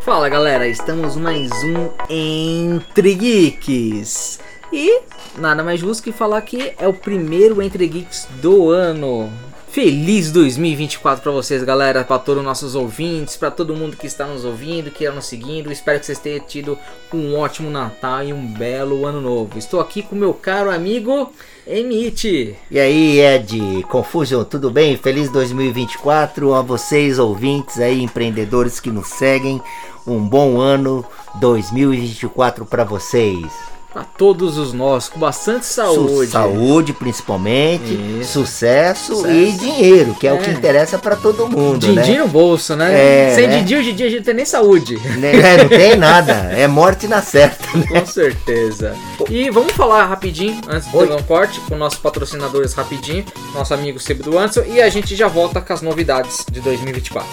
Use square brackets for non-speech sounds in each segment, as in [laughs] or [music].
Fala galera, estamos mais um Entre Geeks. E nada mais justo que falar que é o primeiro Entre Geeks do ano. Feliz 2024 para vocês, galera, para todos os nossos ouvintes, para todo mundo que está nos ouvindo, que está nos seguindo. Espero que vocês tenham tido um ótimo Natal e um belo ano novo. Estou aqui com meu caro amigo Emite. E aí, Ed, Confusion, tudo bem? Feliz 2024 a vocês, ouvintes aí, empreendedores que nos seguem. Um bom ano 2024 para vocês. Para todos os nossos, com bastante saúde. Su saúde, principalmente, sucesso, sucesso, e dinheiro, que é, é. o que é. interessa para todo mundo. Din-din né? no bolso, né? É, Sem né? din-din, hoje em dia a gente tem nem saúde. É, não tem nada, é morte na certa. Né? Com certeza. E vamos falar rapidinho, antes de dar um corte, com nossos patrocinadores rapidinho, nosso amigo Sebo do Anderson, e a gente já volta com as novidades de 2024.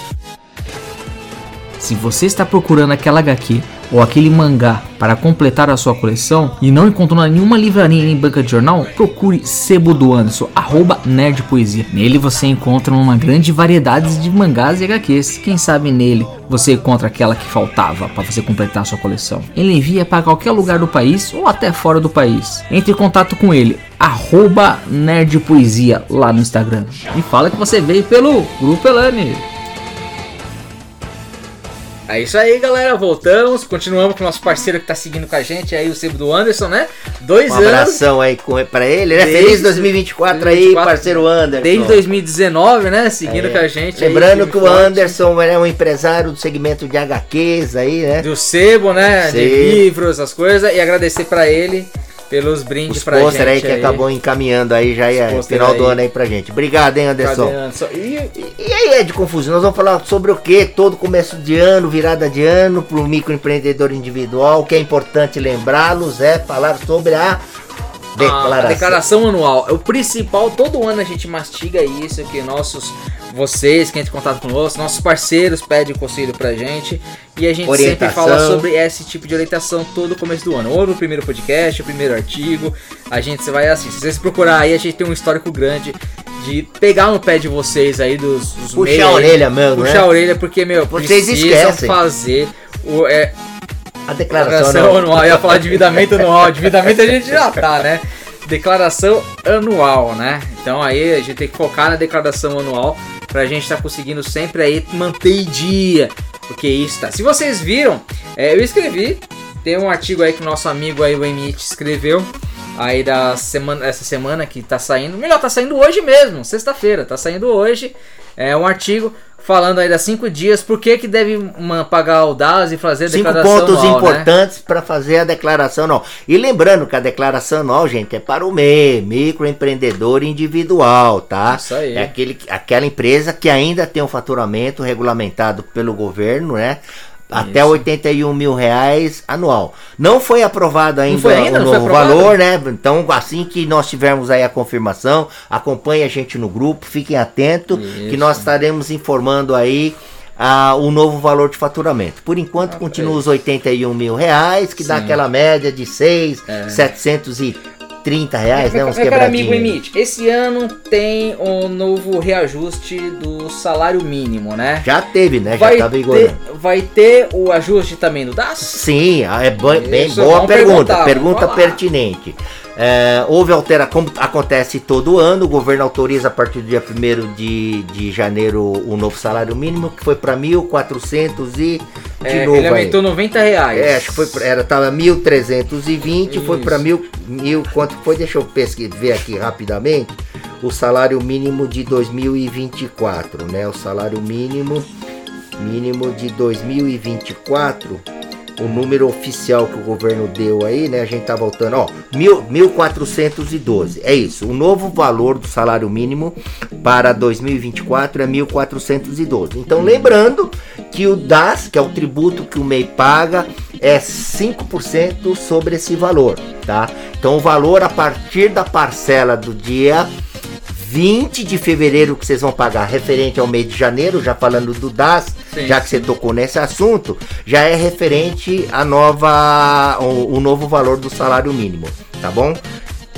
Se você está procurando aquela HQ ou aquele mangá para completar a sua coleção e não encontrou nenhuma livraria nem banca de jornal, procure Sebo do Anderson, arroba Nerd Poesia. Nele você encontra uma grande variedade de mangás e HQs. Quem sabe nele você encontra aquela que faltava para você completar a sua coleção. Ele envia para qualquer lugar do país ou até fora do país. Entre em contato com ele, arroba Nerd Poesia lá no Instagram. E fala que você veio pelo Grupo Elane. É isso aí, galera. Voltamos. Continuamos com o nosso parceiro que tá seguindo com a gente aí, o Sebo do Anderson, né? Dois um anos. Um abração aí com, pra ele, né? Desde Feliz 2024, 2024 aí, parceiro Anderson. Desde 2019, né? Seguindo é. com a gente. Lembrando aí, que o forte. Anderson é um empresário do segmento de HQs aí, né? Do Sebo, né? De livros, as coisas. E agradecer pra ele pelos brindes pra gente. aí que aí. acabou encaminhando aí já é final aí. do ano aí pra gente. Obrigado, hein, Anderson. Anderson. E, e, aí é de confusão. Nós vamos falar sobre o que? Todo começo de ano, virada de ano pro microempreendedor individual. O que é importante lembrá-los é falar sobre a Declaração. A declaração anual. É o principal, todo ano a gente mastiga isso, que nossos, vocês que entram em contato conosco, nossos parceiros pedem conselho pra gente. E a gente orientação. sempre fala sobre esse tipo de orientação todo começo do ano. Ou no primeiro podcast, o primeiro artigo. A gente vai assim, se vocês procurar aí, a gente tem um histórico grande de pegar no pé de vocês aí dos, dos Puxar a orelha mesmo, Puxar né? a orelha, porque, meu, vocês esquecem. fazer o, é, a declaração, declaração anual. Eu ia falar endividamento anual. Endividamento a gente já tá, né? Declaração anual, né? Então aí a gente tem que focar na declaração anual pra gente estar tá conseguindo sempre aí manter dia. Porque isso tá. Se vocês viram, é, eu escrevi. Tem um artigo aí que o nosso amigo aí, o Emit, escreveu aí da semana, essa semana que tá saindo. Melhor, tá saindo hoje mesmo, sexta-feira, tá saindo hoje. É um artigo falando aí das cinco dias, por que, que deve uma, pagar o DAS e fazer a cinco declaração pontos anual, né? importantes né? para fazer a declaração anual. E lembrando que a declaração anual, gente, é para o MEI, microempreendedor individual, tá? Isso aí. É aquele, aquela empresa que ainda tem um faturamento regulamentado pelo governo, né? Até Isso. 81 mil reais anual. Não foi aprovado ainda, ainda o novo valor, né? Então, assim que nós tivermos aí a confirmação, acompanhe a gente no grupo, fiquem atentos, que nós estaremos informando aí ah, o novo valor de faturamento. Por enquanto, ah, continua os 81 mil reais, que Sim. dá aquela média de 6, é. 730 30 reais, né? Uns quebradinhos. amigo Emite, esse ano tem um novo reajuste do salário mínimo, né? Já teve, né? Vai Já tá vigorando. Vai ter o ajuste também do DAS? Sim, é bem, bem boa pergunta. Pergunta pertinente. É, houve alteração, como acontece todo ano, o governo autoriza a partir do dia 1 de, de janeiro o novo salário mínimo, que foi para 1.400 e de é, novo. Ele aumentou aí. 90 reais. É, acho que foi, era, tava 1.320, foi para mil, mil, quanto foi? Deixa eu pesquisar, ver aqui rapidamente. O salário mínimo de 2024, né? O salário mínimo, mínimo de 2024 o número oficial que o governo deu aí, né? A gente tá voltando, ó, mil, 1412. É isso. O novo valor do salário mínimo para 2024 é 1412. Então, lembrando que o DAS, que é o tributo que o MEI paga, é 5% sobre esse valor, tá? Então, o valor a partir da parcela do dia 20 de fevereiro que vocês vão pagar referente ao mês de janeiro, já falando do DAS, sim, já que sim. você tocou nesse assunto, já é referente a nova o, o novo valor do salário mínimo, tá bom?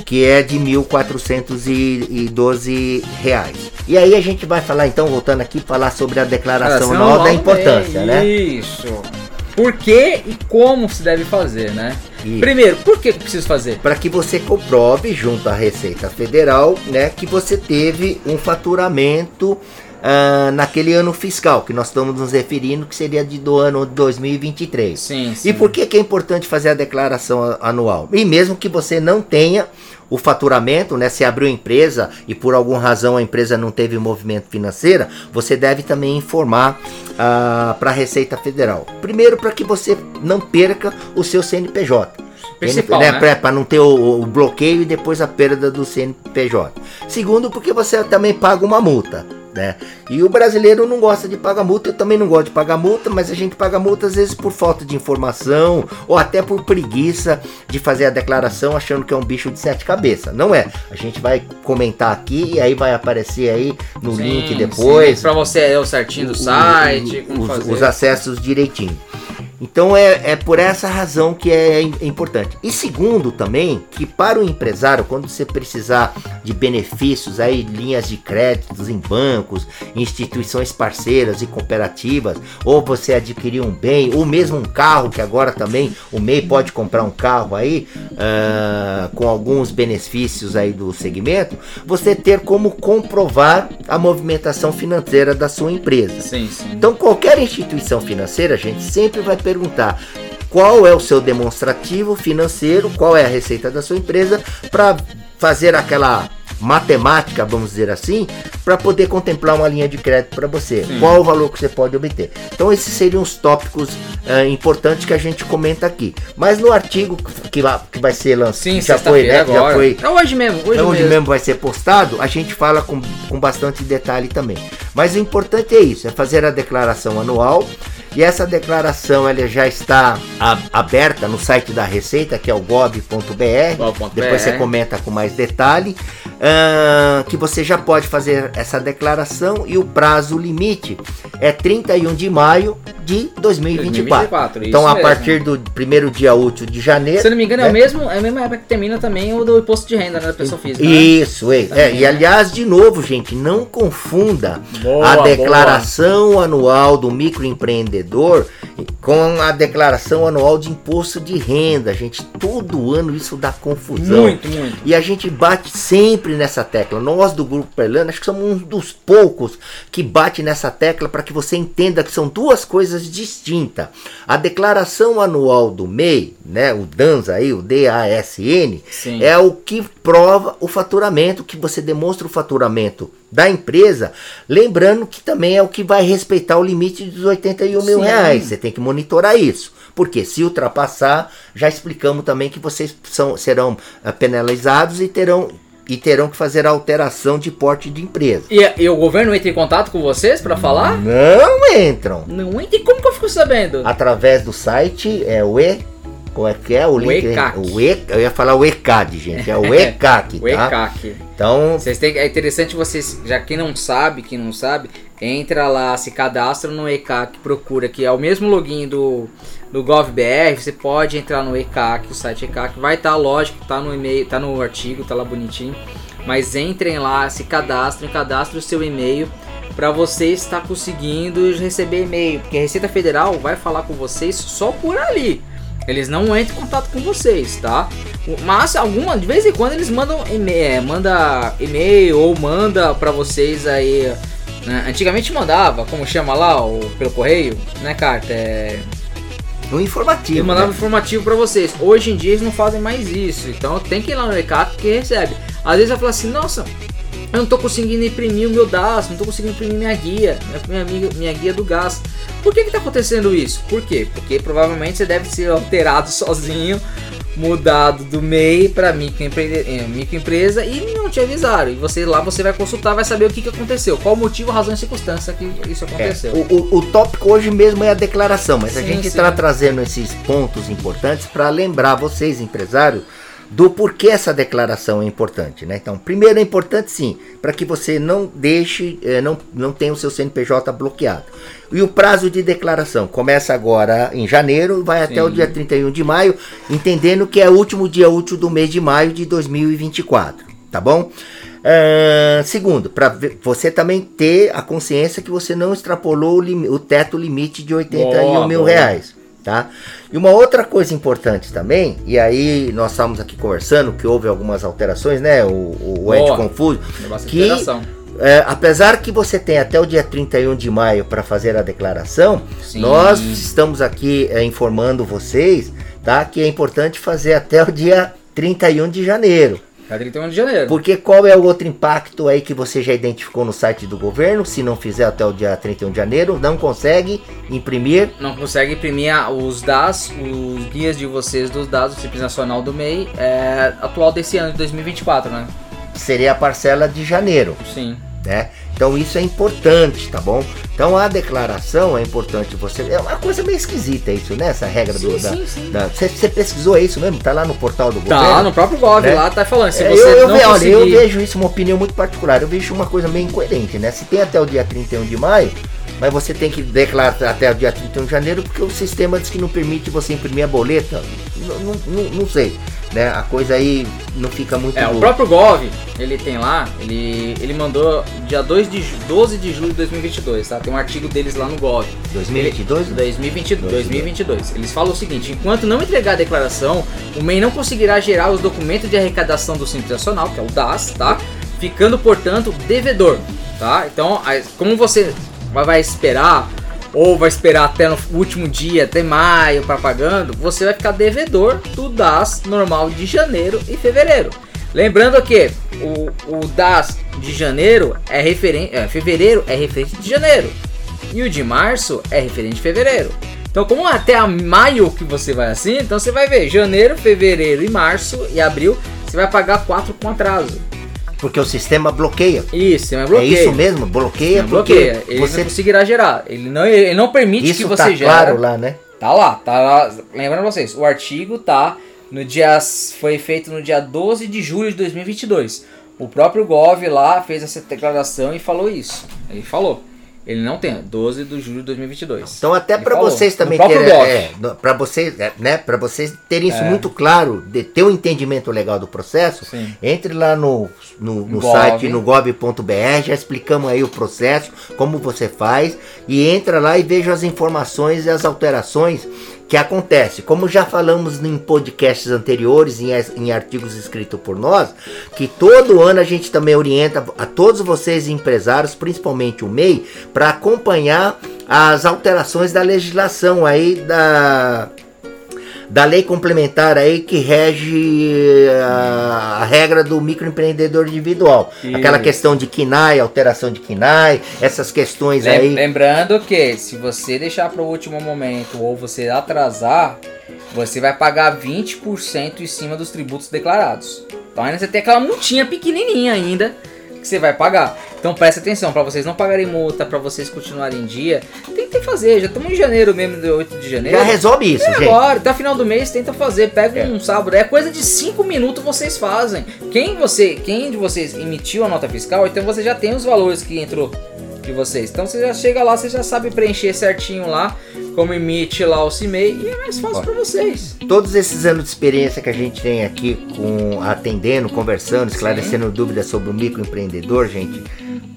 que é de 1.412 reais. E aí a gente vai falar então, voltando aqui, falar sobre a declaração anual da importância, bem, né? Isso. Por que e como se deve fazer, né? Isso. Primeiro, por que que preciso fazer? Para que você comprove junto à Receita Federal, né, que você teve um faturamento ah, naquele ano fiscal que nós estamos nos referindo, que seria de, do ano 2023. Sim, sim. E por que, que é importante fazer a declaração anual? E mesmo que você não tenha o faturamento, né? Se abriu empresa e por alguma razão a empresa não teve movimento financeiro, você deve também informar para a Receita Federal. Primeiro, para que você não perca o seu CNPJ. Principal, né? né? Para não ter o, o bloqueio e depois a perda do CNPJ. Segundo, porque você também paga uma multa. Né? E o brasileiro não gosta de pagar multa, eu também não gosto de pagar multa, mas a gente paga multa às vezes por falta de informação ou até por preguiça de fazer a declaração achando que é um bicho de sete cabeças. Não é. A gente vai comentar aqui e aí vai aparecer aí no Sim, link depois. Pra você é o certinho do o- site, os, fazer. os acessos direitinho. Então é, é por essa razão que é im- importante. E segundo também, que para o empresário, quando você precisar de benefícios aí, linhas de créditos em bancos, instituições parceiras e cooperativas, ou você adquirir um bem, ou mesmo um carro, que agora também o MEI pode comprar um carro aí, ah, com alguns benefícios aí do segmento, você ter como comprovar a movimentação financeira da sua empresa. Sim, sim. Então, qualquer instituição financeira, a gente sempre vai perguntar qual é o seu demonstrativo financeiro, qual é a receita da sua empresa, para fazer aquela matemática, vamos dizer assim, para poder contemplar uma linha de crédito para você. Sim. Qual o valor que você pode obter. Então, esses seriam os tópicos eh, importantes que a gente comenta aqui. Mas no artigo que vai, que vai ser lançado, Sim, já foi, né, já agora. foi É hoje mesmo, hoje onde mesmo. mesmo vai ser postado, a gente fala com, com bastante detalhe também. Mas o importante é isso, é fazer a declaração anual. E essa declaração ela já está a- aberta no site da Receita, que é o. Gov.br. Depois você comenta com mais detalhe. Ah, que você já pode fazer essa declaração e o prazo limite é 31 de maio de 2024. 2024, então, a mesmo. partir do primeiro dia útil de janeiro. Se não me engano, é, né? o mesmo, é a mesma época que termina também o do imposto de renda né, da pessoa física. né? Isso, é, é. Também, E né? aliás, de novo, gente, não confunda Boa, a declaração anual do microempreendedor com a declaração anual de imposto de renda. Gente, todo ano isso dá confusão. Muito, muito. E a gente bate sempre nessa tecla. Nós do Grupo Perlano, acho que somos um dos poucos que bate nessa tecla para que você entenda que são duas coisas distintas. A declaração anual do MEI, né, o DANS aí, o DASN, Sim. é o que prova o faturamento, que você demonstra o faturamento da empresa, lembrando que também é o que vai respeitar o limite dos 81 mil Sim. reais. Você tem que monitorar isso. Porque se ultrapassar, já explicamos também que vocês são, serão ah, penalizados e terão, e terão que fazer a alteração de porte de empresa. E, e o governo entra em contato com vocês pra falar? Não entram. Não entra. E como que eu fico sabendo? Através do site, é o E. Como é que é? O, O link? ECAC. O E, eu ia falar o ECAD, gente. É o [laughs] ECAC, O tá? ECAC. Então, Vocês têm, é interessante vocês, já quem não sabe, quem não sabe, entra lá, se cadastra no ECAC, procura que é o mesmo login do, do GovBR, você pode entrar no ECAC, o site ECAC, vai estar, lógico, tá no e-mail, tá no artigo, tá lá bonitinho, mas entrem lá, se cadastrem, cadastrem o seu e-mail para você estar conseguindo receber e-mail, porque a Receita Federal vai falar com vocês só por ali. Eles não entram em contato com vocês, tá? Mas alguma de vez em quando eles mandam e-mail, é, manda e-mail ou manda pra vocês aí. né? Antigamente mandava, como chama lá, o, pelo correio, né, carta? É, no informativo. eu mandava né? informativo pra vocês. Hoje em dia eles não fazem mais isso. Então tem que ir lá no ECAP que recebe. Às vezes eu falo assim, nossa, eu não tô conseguindo imprimir o meu DAS, não tô conseguindo imprimir minha guia, minha, minha, minha guia do gás. Por que que tá acontecendo isso? Por quê? Porque provavelmente você deve ser alterado [laughs] sozinho, mudado do MEI para microempre- eh, microempresa e não te avisaram. E você lá você vai consultar, vai saber o que, que aconteceu, qual o motivo, razão e circunstância que isso É, aconteceu. o, o- o tópico hoje mesmo é a declaração, mas a Sim, gente sim. está trazendo esses pontos importantes para lembrar vocês, empresários, do porquê essa declaração é importante, né? Então, primeiro é importante sim, para que você não deixe, eh, não, não tenha o seu CNPJ bloqueado. E o prazo de declaração começa agora em janeiro, vai até o dia 31 de maio, entendendo que é o último dia útil do mês de maio de 2024, tá bom? Uh, segundo, para você também ter a consciência que você não extrapolou o, o teto limite de 81 boa, mil boa. reais. Tá? E uma outra coisa importante também, e aí nós estamos aqui conversando que houve algumas alterações, né? O, o Ed Confuso, que é, apesar que você tem até o dia 31 de maio para fazer a declaração, Sim. nós estamos aqui é, informando vocês, tá? Que é importante fazer até o dia 31 de janeiro. É 31 de janeiro. Porque qual é o outro impacto aí que você já identificou no site do governo? Se não fizer até o dia 31 de janeiro, não consegue imprimir. Não consegue imprimir os dados, os guias de vocês dos dados do Simples Nacional do MEI é, atual desse ano de 2024, né? Seria a parcela de janeiro. Sim. Né? Então isso é importante, tá bom? Então a declaração é importante você. É uma coisa meio esquisita isso, né? Essa regra sim, do. Sim, da, sim. Da, você, você, pesquisou isso mesmo? Tá lá no portal do tá, governo? Tá, no próprio Gov, né? lá tá falando. Se é, você eu, eu, não ve, conseguir... olha, eu vejo isso uma opinião muito particular. Eu vejo uma coisa meio incoerente, né? Se tem até o dia 31 de maio, mas você tem que declarar até o dia 31 de janeiro, porque o sistema diz que não permite você imprimir a boleta. Não, não, não, não sei né? A coisa aí não fica muito É, boa. o próprio Gov, ele tem lá, ele, ele mandou dia 2 de, 12 de julho de 2022, tá? Tem um artigo deles lá no Gov. 2022? Ele, 2022, 2022. Eles falam o seguinte, enquanto não entregar a declaração, o MEI não conseguirá gerar os documentos de arrecadação do Simples Nacional, que é o DAS, tá? Ficando, portanto, devedor, tá? Então, como você vai esperar ou vai esperar até no último dia, até maio, para pagando, você vai ficar devedor do DAS normal de janeiro e fevereiro. Lembrando que o, o DAS de janeiro é referente, é, fevereiro é referente de janeiro e o de março é referente de fevereiro. Então, como até a maio que você vai assim, então você vai ver janeiro, fevereiro e março e abril, você vai pagar quatro com atraso. Porque o sistema bloqueia. Isso, sistema bloqueia. É isso mesmo, bloqueia bloqueia. Ele você não conseguirá gerar. Ele não, ele não permite isso que você tá gere. claro lá, né? Tá lá, tá lá. Lembrando vocês, o artigo tá no dia foi feito no dia 12 de julho de 2022. O próprio Gov lá fez essa declaração e falou isso. Ele falou. Ele não tem, 12 de julho de 2022. Então até para vocês também terem, é, para vocês, é, né, para vocês terem isso é. muito claro, de ter um entendimento legal do processo, Sim. entre lá no, no, no site no gov.br, já explicamos aí o processo, como você faz e entra lá e veja as informações e as alterações que acontece, como já falamos em podcasts anteriores, em, em, artigos escritos por nós, que todo ano a gente também orienta a todos vocês empresários, principalmente o MEI, para acompanhar as alterações da legislação aí da da lei complementar aí que rege a, a regra do microempreendedor individual. Isso. Aquela questão de KINAI, alteração de KINAI, essas questões Lem aí. Lembrando que se você deixar para o último momento ou você atrasar, você vai pagar 20% em cima dos tributos declarados. Então ainda você tem aquela multinha pequenininha ainda que você vai pagar. Então presta atenção, para vocês não pagarem multa, para vocês continuarem em dia, tem que fazer. Já estamos em janeiro mesmo, de 8 de janeiro. Já resolve isso, é gente. Agora, até final do mês tenta fazer, pega é. um sábado, é coisa de 5 minutos vocês fazem. Quem você, quem de vocês emitiu a nota fiscal, então você já tem os valores que entrou de vocês. Então você já chega lá, você já sabe preencher certinho lá, como emite lá o CIMEI e é mais fácil para vocês. Todos esses anos de experiência que a gente tem aqui com atendendo, conversando, esclarecendo Sim. dúvidas sobre o microempreendedor, gente,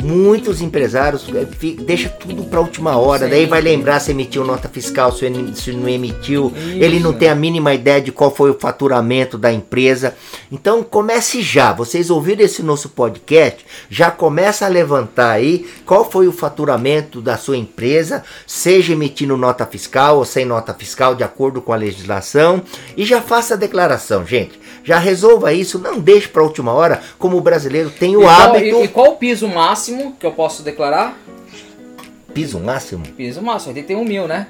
muitos empresários é, deixa tudo para última hora, Sim. daí vai lembrar se emitiu nota fiscal, se, não emitiu, Isso. ele não tem a mínima ideia de qual foi o faturamento da empresa. Então comece já, vocês ouviram esse nosso podcast, já começa a levantar aí qual foi o faturamento da sua empresa, seja emitindo nota fiscal ou sem nota fiscal, de acordo com a legislação, e já faça a declaração, gente. Já resolva isso, não deixe para a última hora, como o brasileiro tem o e hábito. Qual, e, e qual o piso máximo que eu posso declarar? Piso máximo? Piso máximo, 81 mil, né?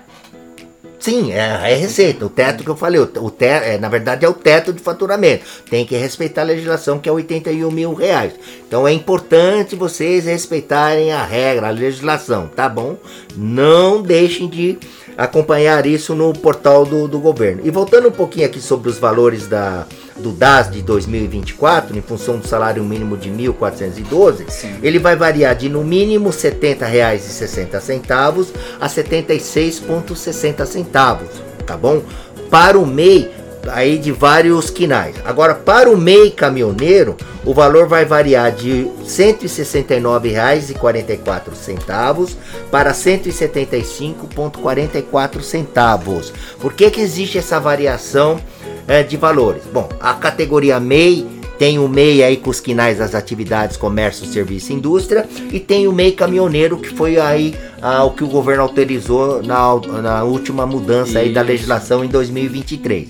Sim, é, é receita. O teto que eu falei, o, o teto, é, na verdade é o teto de faturamento. Tem que respeitar a legislação que é 81 mil reais. Então é importante vocês respeitarem a regra, a legislação, tá bom? Não deixem de acompanhar isso no portal do, do governo. E voltando um pouquinho aqui sobre os valores da, do DAS de 2024, em função do salário mínimo de 1.412, ele vai variar de no mínimo R$ 70,60 a R$ 76,60, tá bom? Para o MEI, aí de vários quinais. Agora, para o MEI caminhoneiro, o valor vai variar de R$ 169,44 para R$ 175,44. Por que, que existe essa variação é, de valores? Bom, a categoria MEI tem o MEI aí com os quinais das atividades comércio, serviço e indústria e tem o MEI caminhoneiro que foi aí ah, o que o governo autorizou na, na última mudança aí da legislação em 2023.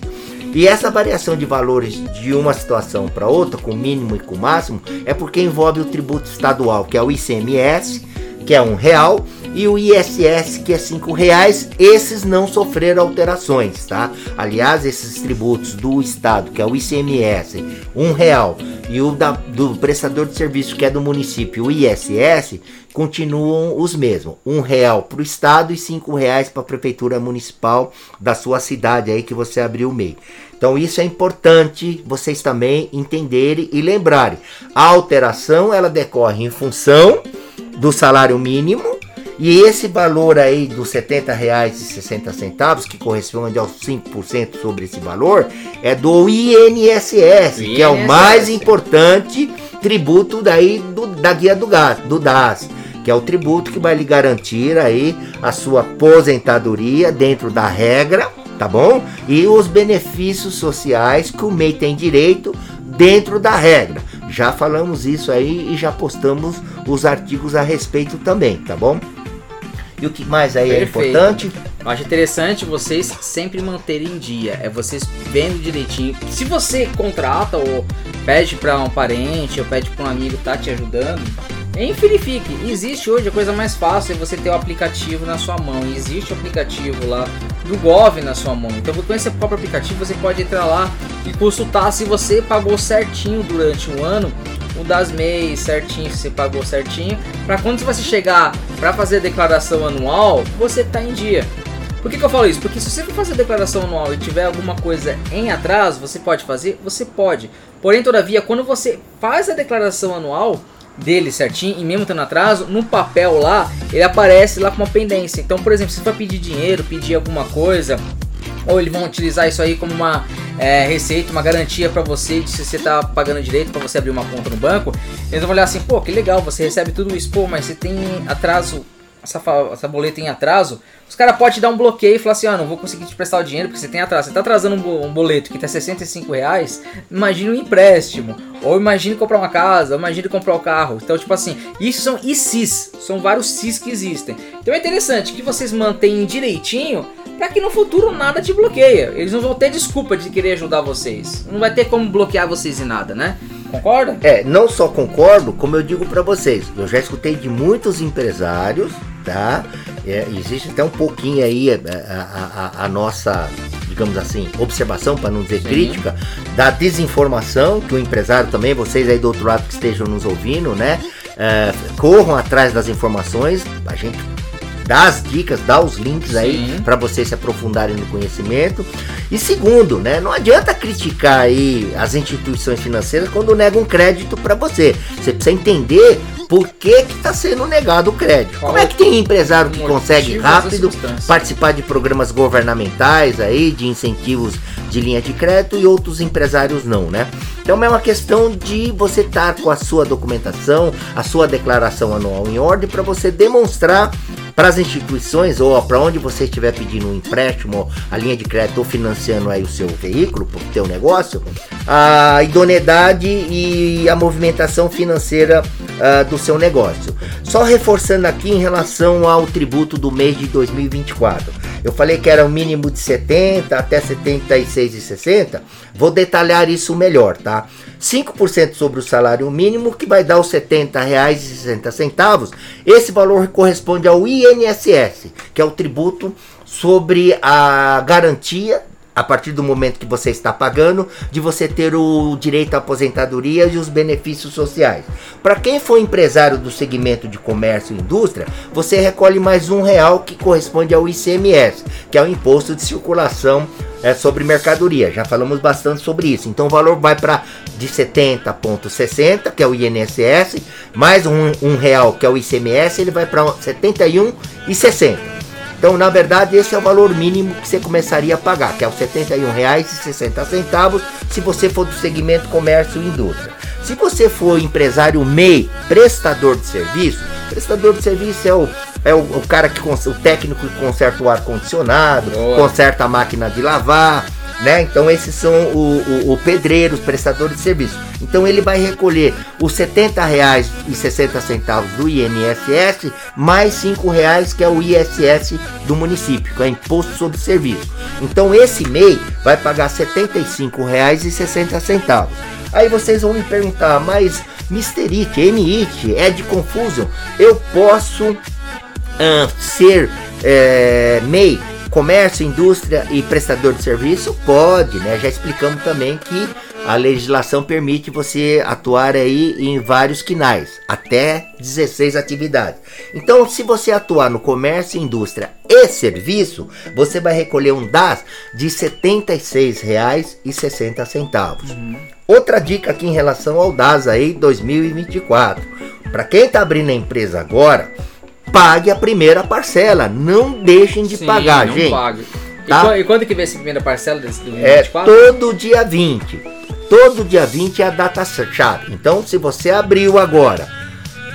E essa variação de valores de uma situação para outra, com mínimo e com máximo, é porque envolve o tributo estadual, que é o ICMS, que é um real, e o ISS, que é cinco reais. Esses não sofreram alterações, tá? Aliás, esses tributos do estado, que é o ICMS, um real, e o da, do prestador de serviço, que é do município, o ISS, continuam os mesmos. Um real para o estado e cinco reais para a prefeitura municipal da sua cidade aí que você abriu o MEI. Então isso é importante vocês também entenderem e lembrarem. A alteração ela decorre em função do salário mínimo e esse valor aí dos R$ 70,60, que corresponde aos 5% sobre esse valor, é do INSS, INSS. que é o mais importante tributo daí do, da guia do, gás, do DAS, que é o tributo que vai lhe garantir aí a sua aposentadoria dentro da regra tá bom? E os benefícios sociais que o MEI tem direito dentro da regra. Já falamos isso aí e já postamos os artigos a respeito também, tá bom? E o que mais aí é Perfeito. é importante? Eu acho interessante vocês sempre manterem em dia. É vocês vendo direitinho. Se você contrata ou pede para um parente ou pede para um amigo tá te ajudando, Enfilifique, existe hoje a coisa mais fácil é você ter o aplicativo na sua mão. Existe o aplicativo lá do Gov na sua mão. Então, com esse próprio aplicativo, você pode entrar lá e consultar se você pagou certinho durante um ano o das MEIs certinho, se você pagou certinho, para quando você chegar para fazer a declaração anual, você tá em dia. Por que, que eu falo isso? Porque se você for fazer a declaração anual e tiver alguma coisa em atraso, você pode fazer? Você pode. Porém, todavia, quando você faz a declaração anual, dele certinho e mesmo tendo atraso, no papel lá, ele aparece lá com uma pendência. Então, por exemplo, se for pedir dinheiro, pedir alguma coisa, ou eles vão utilizar isso aí como uma é, receita, uma garantia para você de se você tá pagando direito para você abrir uma conta no banco, eles vão olhar assim, pô, que legal, você recebe tudo isso, pô, mas você tem atraso essa, essa boleta em atraso, os caras podem te dar um bloqueio e falar assim: ah, não vou conseguir te prestar o dinheiro porque você tem atraso. Você tá atrasando um, boleto que tá 65 reais, imagine um empréstimo. Ou imagine comprar uma casa, ou imagine comprar um carro. Então, tipo assim, isso são ICs, são vários CIS que existem. Então é interessante que vocês mantenham direitinho para que no futuro nada te bloqueia. Eles não vão ter desculpa de querer ajudar vocês. Não vai ter como bloquear vocês em nada, né? Concorda? É, não só concordo, como eu digo para vocês, eu já escutei de muitos empresários, tá? É, existe até um pouquinho aí a, a, a, a nossa, digamos assim, observação, para não dizer Sim. crítica, da desinformação, que o empresário também, vocês aí do outro lado que estejam nos ouvindo, né? É, corram atrás das informações, a gente dá as dicas, dá os links Sim. aí para vocês se aprofundarem no conhecimento. E segundo, né, não adianta criticar aí as instituições financeiras quando negam crédito para você. Você precisa entender por que está sendo negado o crédito. Qual Como é que tem empresário que consegue rápido participar de programas governamentais aí, de incentivos de linha de crédito e outros empresários não, né? Então é uma questão de você estar com a sua documentação, a sua declaração anual em ordem para você demonstrar para as instituições ou para onde você estiver pedindo um empréstimo, a linha de crédito ou financiando aí o seu veículo, o teu negócio, a idoneidade e a movimentação financeira uh, do seu negócio. Só reforçando aqui em relação ao tributo do mês de 2024. Eu falei que era o mínimo de 70 até 76,60. Vou detalhar isso melhor, tá? 5% sobre o salário mínimo, que vai dar os R$ 70,60. Esse valor corresponde ao INSS, que é o tributo sobre a garantia a partir do momento que você está pagando, de você ter o direito à aposentadoria e os benefícios sociais. Para quem for empresário do segmento de comércio e indústria, você recolhe mais um real que corresponde ao ICMS, que é o imposto de circulação é, sobre mercadoria. Já falamos bastante sobre isso. Então o valor vai para de 70,60, que é o INSS, mais um, um real, que é o ICMS, ele vai para 71,60. Então, na verdade, esse é o valor mínimo que você começaria a pagar, que é os R$ 71,60 se você for do segmento comércio e indústria. Se você for empresário MEI, prestador de serviço, prestador de serviço é o, é o, o cara que o técnico que conserta o ar condicionado, conserta a máquina de lavar, né? Então esses são o, o, o pedreiro, os prestadores de serviço. Então ele vai recolher os R$ 70,60 do INSS mais R$ reais que é o ISS do município, que é Imposto sobre Serviço. Então esse MEI vai pagar R$ 75,60. Aí vocês vão me perguntar, mas Mr. It, M-It, é de Confusion, eu posso uh, ser é, MEI comércio, indústria e prestador de serviço? Pode, né? Já explicamos também que a legislação permite você atuar aí em vários quinais, até 16 atividades. Então, se você atuar no comércio, indústria e serviço, você vai recolher um DAS de R$ 76,60. Uhum. Outra dica aqui em relação ao DAS aí 2024. Para quem está abrindo a empresa agora, pague a primeira parcela. Não deixem de Sim, pagar, gente. Pague. Tá? E, quando que vem essa primeira parcela desse 2024? É todo dia 20. Todo dia 20 é a data chave. Então, se você abriu agora,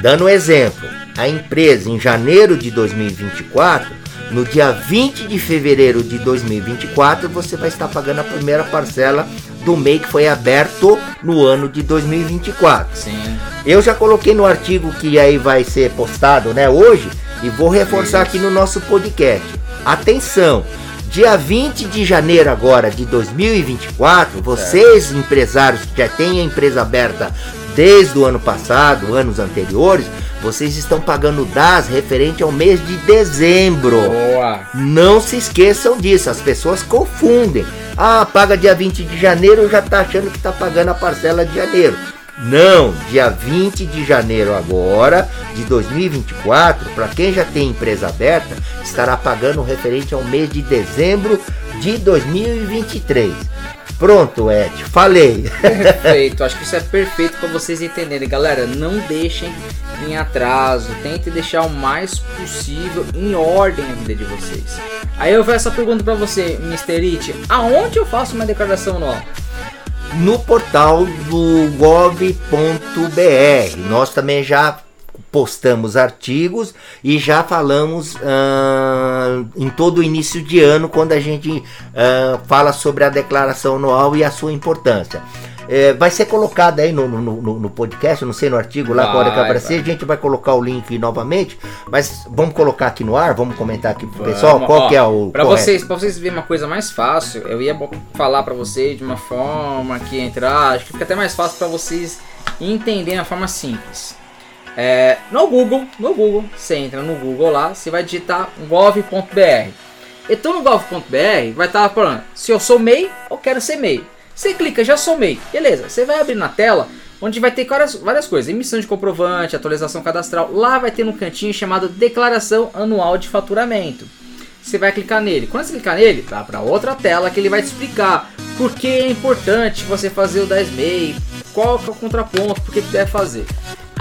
dando um exemplo, a empresa em janeiro de 2024, no dia 20 de fevereiro de 2024, você vai estar pagando a primeira parcela do MEI que foi aberto no ano de 2024. Sim. Eu já coloquei no artigo que aí vai ser postado, né, hoje, e vou reforçar Isso. aqui no nosso podcast. Atenção, dia 20 de janeiro agora de 2024, vocês certo. empresários que já têm a empresa aberta desde o ano passado, anos anteriores, vocês estão pagando DAS referente ao mês de dezembro. Boa. Não se esqueçam disso, as pessoas confundem. Ah, paga dia 20 de janeiro, já está achando que está pagando a parcela de janeiro. Não, dia 20 de janeiro agora, de 2024, para quem já tem empresa aberta, estará pagando referente ao mês de dezembro de 2023. Pronto, Ed, falei. Perfeito, [laughs] acho que isso é perfeito para vocês entenderem. Galera, não deixem em atraso, tente deixar o mais possível em ordem a vida de vocês. Aí eu faço essa pergunta para você, Mr. It, aonde eu faço uma declaração anual? No portal do gov.br. Nós também já postamos artigos e já falamos uh, em todo o início de ano quando a gente uh, fala sobre a declaração anual e a sua importância. É, vai ser colocado aí no, no, no, no, podcast, não sei, no artigo lá, vai, hora que aparecer, vai. a gente vai colocar o link novamente, mas vamos colocar aqui no ar, vamos comentar aqui pro pessoal qual Ó, que é o. Para vocês, para vocês verem uma coisa mais fácil, eu ia falar para vocês de uma forma que entrar, acho que fica até mais fácil para vocês entenderem a forma simples. É, no Google, no Google, você entra no Google lá, você vai digitar gov.br. Então no gov.br vai estar falando se eu sou MEI ou quero ser MEI. Você clica, já sou MEI. Beleza, você vai abrir na tela onde vai ter várias, várias coisas: emissão de comprovante, atualização cadastral. Lá vai ter um cantinho chamado Declaração Anual de Faturamento. Você vai clicar nele. Quando você clicar nele, vai para outra tela que ele vai te explicar por que é importante você fazer o 10 MEI, qual é o contraponto, por que, que deve fazer.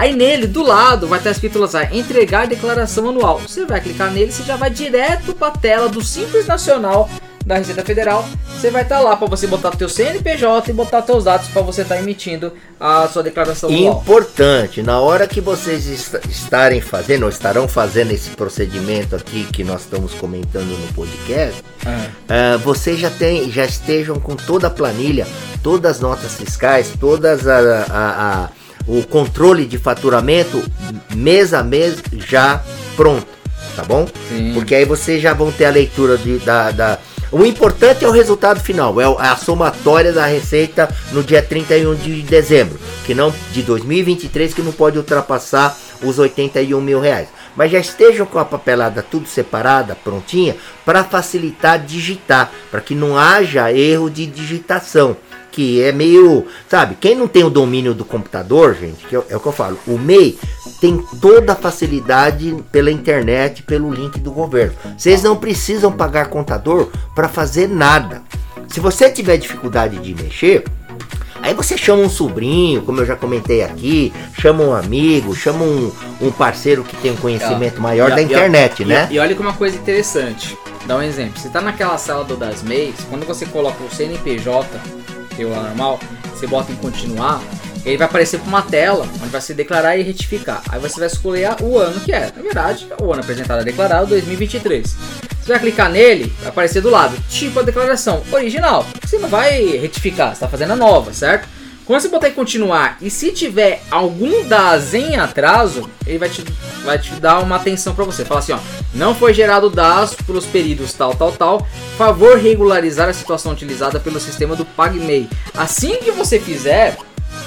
Aí nele, do lado, vai estar escrito lá, entregar declaração anual. Você vai clicar nele, você já vai direto para a tela do Simples Nacional da Receita Federal. Você vai estar lá para você botar teu CNPJ e botar teus dados para você estar emitindo a sua declaração anual. Importante, na hora que vocês est estarem fazendo ou estarão fazendo esse procedimento aqui que nós estamos comentando no podcast, uh, vocês já tem, já estejam com toda a planilha, todas as notas fiscais, todas a, a, a o controle de faturamento mês a mês já pronto, tá bom? Sim. Porque aí vocês já vão ter a leitura de, da, da o importante é o resultado final, é a somatória da receita no dia 31 de dezembro, que não de 2023, que não pode ultrapassar os 81 mil reais. mas já estejam com a papelada tudo separada, prontinha, para facilitar digitar, para que não haja erro de digitação que é meio, sabe, quem não tem o domínio do computador, gente, que é, é o que eu falo, o MEI tem toda a facilidade pela internet, pelo link do governo. Vocês não precisam pagar contador para fazer nada. Se você tiver dificuldade de mexer, Aí você chama um sobrinho, como eu já comentei aqui, chama um amigo, chama um, um parceiro que tem um conhecimento maior E- da e- internet, e- né? E, olha como uma coisa interessante. Dá um exemplo. Você tá naquela sala do das MEIs, quando você coloca o CNPJ, que é o normal, você bota em continuar, ele vai aparecer com uma tela onde vai se declarar e retificar. Aí você vai escolher o ano que é. Na verdade, o ano apresentado a declarar é o 2023. Você vai clicar nele, vai aparecer do lado, tipo a declaração original. Você não vai retificar, você está fazendo a nova, certo? Quando você botar em continuar e se tiver algum DAS em atraso, ele vai te, vai te dar uma atenção para você. Fala assim, ó, não foi gerado DAS pelos períodos tal, tal, tal. Favor regularizar a situação utilizada pelo sistema do PagMei. Assim que você fizer,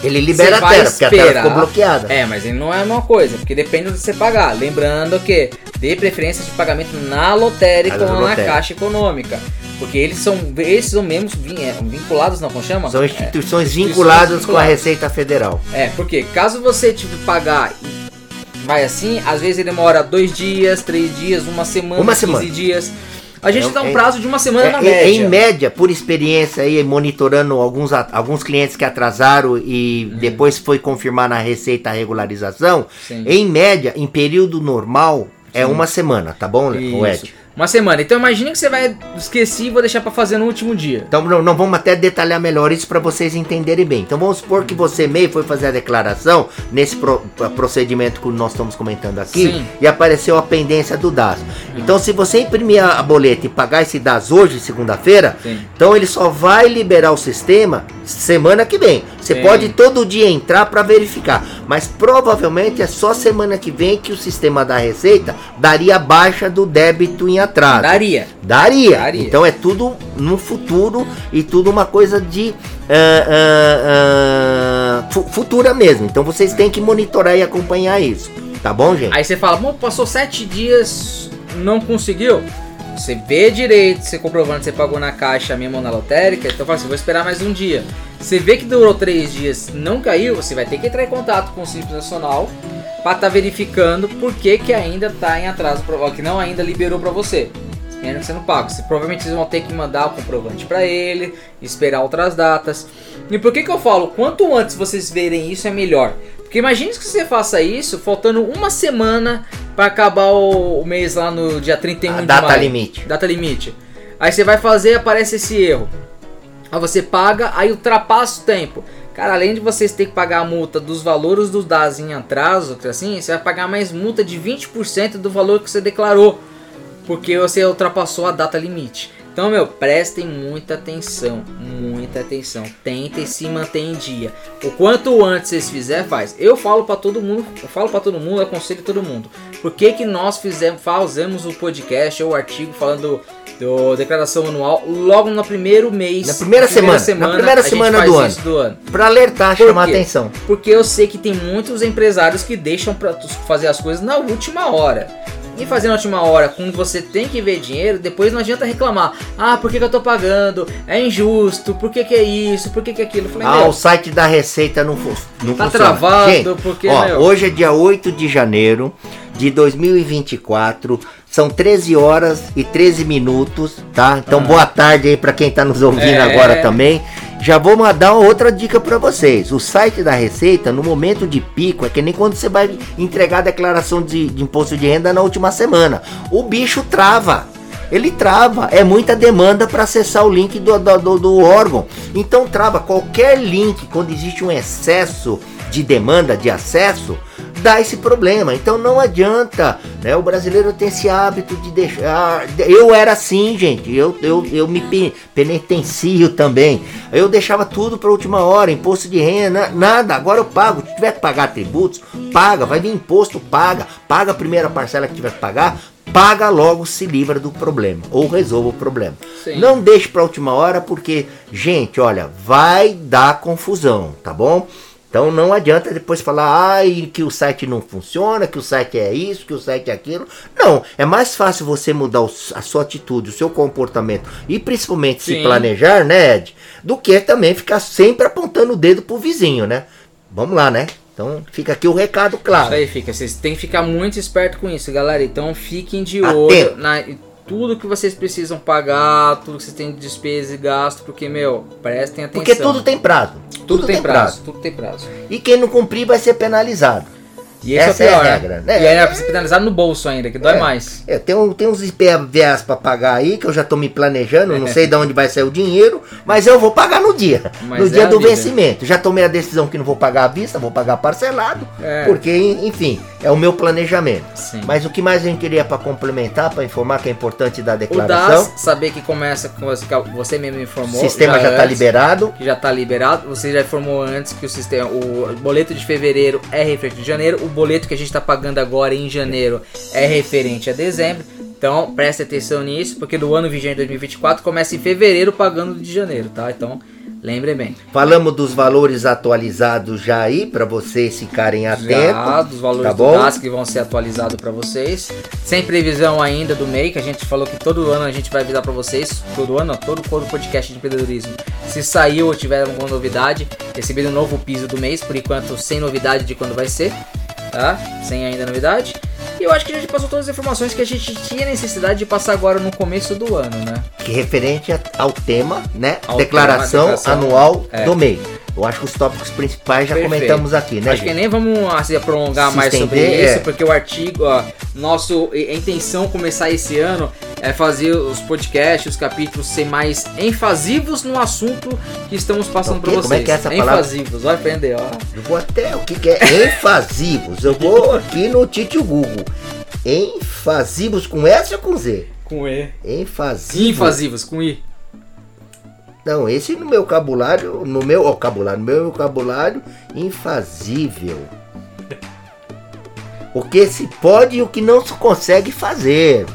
Ele libera a tela, porque a tela esperar. ficou bloqueada. É, mas ele não é a mesma coisa, porque depende de você pagar. Lembrando que dê preferência de pagamento na lotérica ou na caixa econômica. Porque eles são, esses são mesmo é, vinculados, não, como chama? São É, instituições instituições vinculadas com a. Receita Federal. É, porque caso você tipo pagar e vai assim, às vezes ele demora dois dias, três dias, uma semana, Uma 15 semana. dias. A gente É, dá um é- prazo de uma semana na É, média. em média, por experiência aí, monitorando alguns, alguns clientes que atrasaram e depois foi confirmar na Receita a regularização, Sim. em média, em período normal, é uma semana, tá bom, o Isso. Ed? Uma semana. Então imagine que você vai esqueci e vou deixar pra fazer no último dia. Então não, não vamos até detalhar melhor isso para vocês entenderem bem. Então vamos supor que você meio foi fazer a declaração nesse pro- procedimento que nós estamos comentando aqui Sim. e apareceu a pendência do DAS. Então se você imprimir a boleta e pagar esse DAS hoje, segunda-feira, então ele só vai liberar o sistema semana que vem. Você Sim. pode todo dia entrar para verificar, mas provavelmente é só semana que vem que o sistema da Receita daria baixa do débito em atraso. Daria. Daria. Daria. Então é tudo no futuro e tudo uma coisa de ah, ah, fu- futura mesmo. Então vocês têm que monitorar e acompanhar isso. Tá bom, gente? Aí você fala, bom, passou sete dias, não conseguiu. Você vê direito, você comprovando que você pagou na caixa mesmo na lotérica, então fala assim, vou esperar mais um dia. Você vê que durou três dias não caiu, você vai ter que entrar em contato com o Simples Nacional para estar verificando por que, que ainda tá em atraso, pra- que não ainda liberou para você. Você não paga. Você, provavelmente vocês vão ter que mandar o comprovante para ele, esperar outras datas. E por que, que eu falo? Quanto antes vocês verem isso é melhor. Porque imagine que você faça isso faltando uma semana para acabar o, o mês lá no dia 31 A de data maio. limite. Data limite. Aí você vai fazer e aparece esse erro. Aí você paga, aí ultrapassa o tempo. Cara, além de vocês ter que pagar a multa dos valores dos DAS em atraso, assim, você vai pagar mais multa de 20% do valor que você declarou. Porque você ultrapassou a data limite. Então, meu, prestem muita atenção, muita atenção. Tentem se manter em dia. O quanto antes vocês fizer, faz. Eu falo pra todo mundo, eu falo para todo mundo, aconselho todo mundo. Por que que nós fizemos, fazemos o podcast ou o artigo falando do declaração anual logo no primeiro mês, Na primeira semana, na primeira a gente semana faz do isso do ano. Pra alertar, Por chamar quê? atenção. Porque eu sei que tem muitos empresários que deixam tu fazer as coisas na última hora. E fazer na última hora, quando você tem que ver dinheiro, depois não adianta reclamar. Ah, por que, que eu tô pagando? É injusto, por que, que é isso? Por que, que é aquilo? Falei, Ah, meu, o site da Receita não, não Tá funciona. travado, Gente, porque, ó, meu- hoje é dia 8 de janeiro de 2024. São 13 horas e 13 minutos, tá? Então boa tarde aí pra quem tá nos ouvindo É. agora também. Já vou mandar outra dica pra vocês. O site da Receita, no momento de pico, é que nem quando você vai entregar a declaração de, de imposto de renda na última semana. O bicho trava. Ele trava, é muita demanda para acessar o link do, do- do órgão. Então trava qualquer link quando existe um excesso de demanda de acesso, dá esse problema. Então não adianta, né? O brasileiro tem esse hábito de deixar. Eu era assim, gente. Eu, eu, eu me pe- penitencio também. Eu deixava tudo para última hora, imposto de renda, nada. Agora eu pago. Se tiver que pagar tributos, paga. Vai vir imposto, paga. Paga a primeira parcela que tiver que pagar. Paga logo, se livra do problema ou resolva o problema. Sim. Não deixe para última hora porque, gente, olha, vai dar confusão, tá bom? Então não adianta depois falar ai, que o site não funciona, que o site é isso, que o site é aquilo. Não, é mais fácil você mudar a sua atitude, o seu comportamento e principalmente se Sim. planejar, né, Ed? Do que também ficar sempre apontando o dedo pro vizinho, né? Vamos lá, né? Então fica aqui o recado claro. Isso aí fica. Vocês têm que ficar muito esperto com isso, galera. Então fiquem de Atento. olho na tudo que vocês precisam pagar, tudo que vocês têm de despesa e gasto, porque, meu, prestem atenção. Porque tudo tem prazo. Tudo tem prazo, tudo tem prazo. E quem não cumprir vai ser penalizado. E esse Essa é o é a pior, né? regra, né? E aí é penalizado no bolso ainda, que dói É. mais. É, tem, um, tem uns IPVAs pra pagar aí que eu já tô me planejando, não sei de onde vai sair o dinheiro, mas eu vou pagar no dia. Mas no é dia do vida. vencimento. Já tomei a decisão que não vou pagar à vista, vou pagar parcelado, É. porque, enfim, é o meu planejamento. Sim. Mas o que mais a gente queria pra complementar, pra informar que é importante da O declaração, DAS, saber que começa com você, mesmo informou. o sistema já, tá antes, liberado. Que já tá liberado. Você já informou antes que o sistema, o boleto de fevereiro é referente de janeiro. O boleto que a gente tá pagando agora em janeiro é referente a dezembro. Então preste atenção nisso, porque do ano vigente 2024 começa em fevereiro pagando de janeiro, tá? Então lembre bem. Falamos dos valores atualizados já aí, pra vocês ficarem atentos. Já dos valores tá do? DAS que vão ser atualizados para vocês. Sem previsão ainda do MEI, que a gente falou que todo ano a gente vai avisar para vocês. Todo ano, todo todo podcast de empreendedorismo. Se saiu ou tiver alguma novidade, receber um novo piso do mês, por enquanto sem novidade de quando vai ser, tá? Sem ainda novidade. E eu acho que a gente passou todas as informações que a gente tinha necessidade de passar agora no começo do ano, né? que referente ao tema, né? Ao declaração, tema, declaração, anual é. do MEI. Eu acho que os tópicos principais já Perfeito. comentamos aqui, né? Acho que gente? nem vamos assim, prolongar Se mais sobre estender, isso, é. porque o artigo, ó, nosso a intenção começar esse ano é fazer os podcasts, os capítulos ser mais enfasivos no assunto que estamos passando para vocês. Como é que é essa palavra? enfasivos, vai aprender, ó. Eu vou até o que, que é enfasivos. Eu vou [laughs] aqui no Tite Google. Enfasivos com S ou com Z? Com E. Enfasivos. Infasivos, com I. Não, esse no meu vocabulário, no meu vocabulário, no meu vocabulário, infazível. O que se pode e o que não se consegue fazer.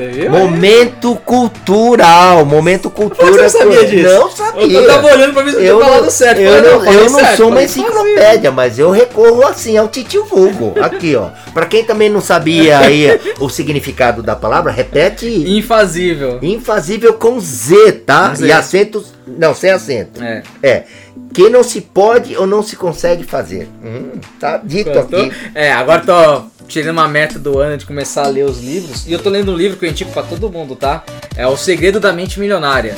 Viu? Momento cultural, momento cultura. Você sabia disso? Não sabia. Eu tava olhando pra ver se eu tinha não, falado certo. eu não, eu não certo, sou uma enciclopédia, mas eu recorro assim ao titio vulgo. Aqui, ó. Pra quem também não sabia aí o significado da palavra, repete Infasível. infazível com Z, tá? Com Z. E acentos. Não, sem acento. É. É. Que não se pode ou não se consegue fazer. Hum, tá dito Gostou? aqui. É, agora tô tirando uma meta do ano de começar a ler os livros. E eu tô lendo um livro que eu indico pra todo mundo, tá? É O Segredo da Mente Milionária.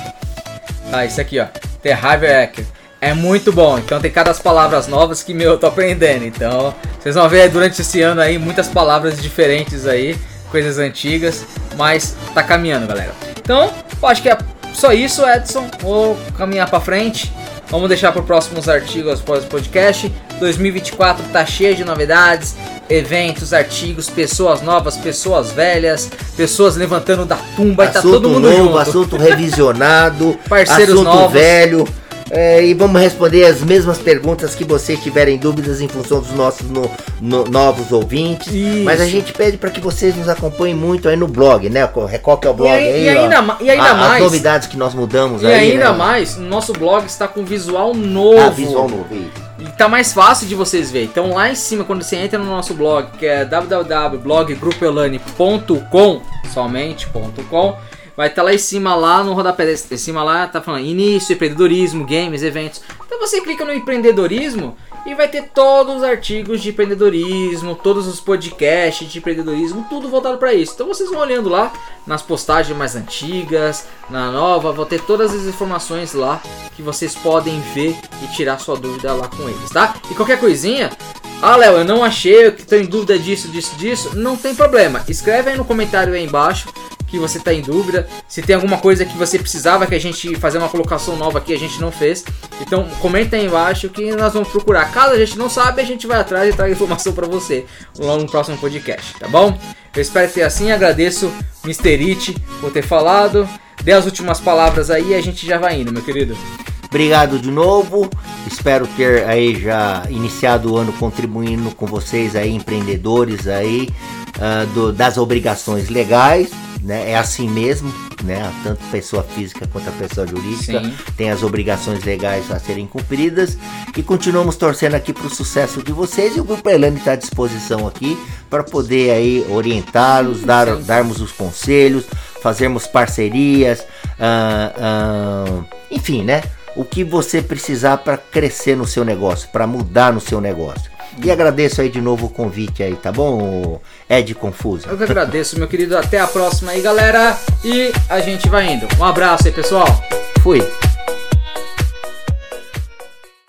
Tá, isso aqui, ó. The Harvey Eker. É muito bom. Então tem cada palavras novas que, meu, eu tô aprendendo. Então, vocês vão ver durante esse ano aí muitas palavras diferentes aí. Coisas antigas. Mas tá caminhando, galera. Então, eu acho que é só isso, Edson. Vou caminhar pra frente. Vamos deixar para próximos artigos após o podcast. 2024 tá cheio de novidades, eventos, artigos, pessoas novas, pessoas velhas, pessoas levantando da tumba e tá assunto todo mundo novo, junto. assunto revisionado, [laughs] Parceiros assunto novos. velho. É, e vamos responder as mesmas perguntas que vocês tiverem dúvidas em função dos nossos no- no- novos ouvintes. Isso. Mas a gente pede para que vocês nos acompanhem muito aí no blog, né? Qual qual que é o blog aí- aí? e ó? ainda ma- e ainda A- mais- As novidades que nós mudamos E aí. ainda né? mais, o nosso blog está com visual novo. Ah, visual novo. isso. E tá mais fácil de vocês verem. Então lá em cima, quando você entra no nosso blog, que é www.bloggrupelane.com, somente.com, vai estar lá em cima, lá no rodapé, em cima lá, tá falando início, empreendedorismo, games, eventos. Então você clica no empreendedorismo e vai ter todos os artigos de empreendedorismo, todos os podcasts de empreendedorismo, tudo voltado para isso. Então vocês vão olhando lá nas postagens mais antigas, na nova, vão ter todas as informações lá que vocês podem ver e tirar sua dúvida lá com eles, tá? E qualquer coisinha, ah, Léo, eu não achei, eu em dúvida disso, disso, disso, não tem problema. Escreve aí no comentário aí embaixo que você tá em dúvida. Se tem alguma coisa que você precisava que a gente fazer uma colocação nova aqui, a gente não fez. Então comenta aí embaixo que nós vamos procurar. Caso a gente não sabe, a gente vai atrás e traga informação para você lá no próximo podcast, tá bom? Eu espero ter assim, agradeço. It por ter falado. Dê as últimas palavras aí e a gente já vai indo, meu querido. Obrigado de novo. Espero ter aí já iniciado o ano contribuindo com vocês aí, empreendedores aí, ah, do- das obrigações legais. Né? É assim mesmo, né? Tanto pessoa física quanto a pessoa jurídica Sim. tem as obrigações legais a serem cumpridas e continuamos torcendo aqui para o sucesso de vocês e o Grupo Elane está à disposição aqui para poder aí orientá-los, dar, darmos os conselhos, fazermos parcerias, ah, ah, enfim, né? O que você precisar para crescer no seu negócio, para mudar no seu negócio. E agradeço aí de novo o convite aí, tá bom, Ed Confuso? Eu que agradeço, meu querido. Até a próxima aí, galera. E a gente vai indo. Um abraço aí, pessoal. Fui.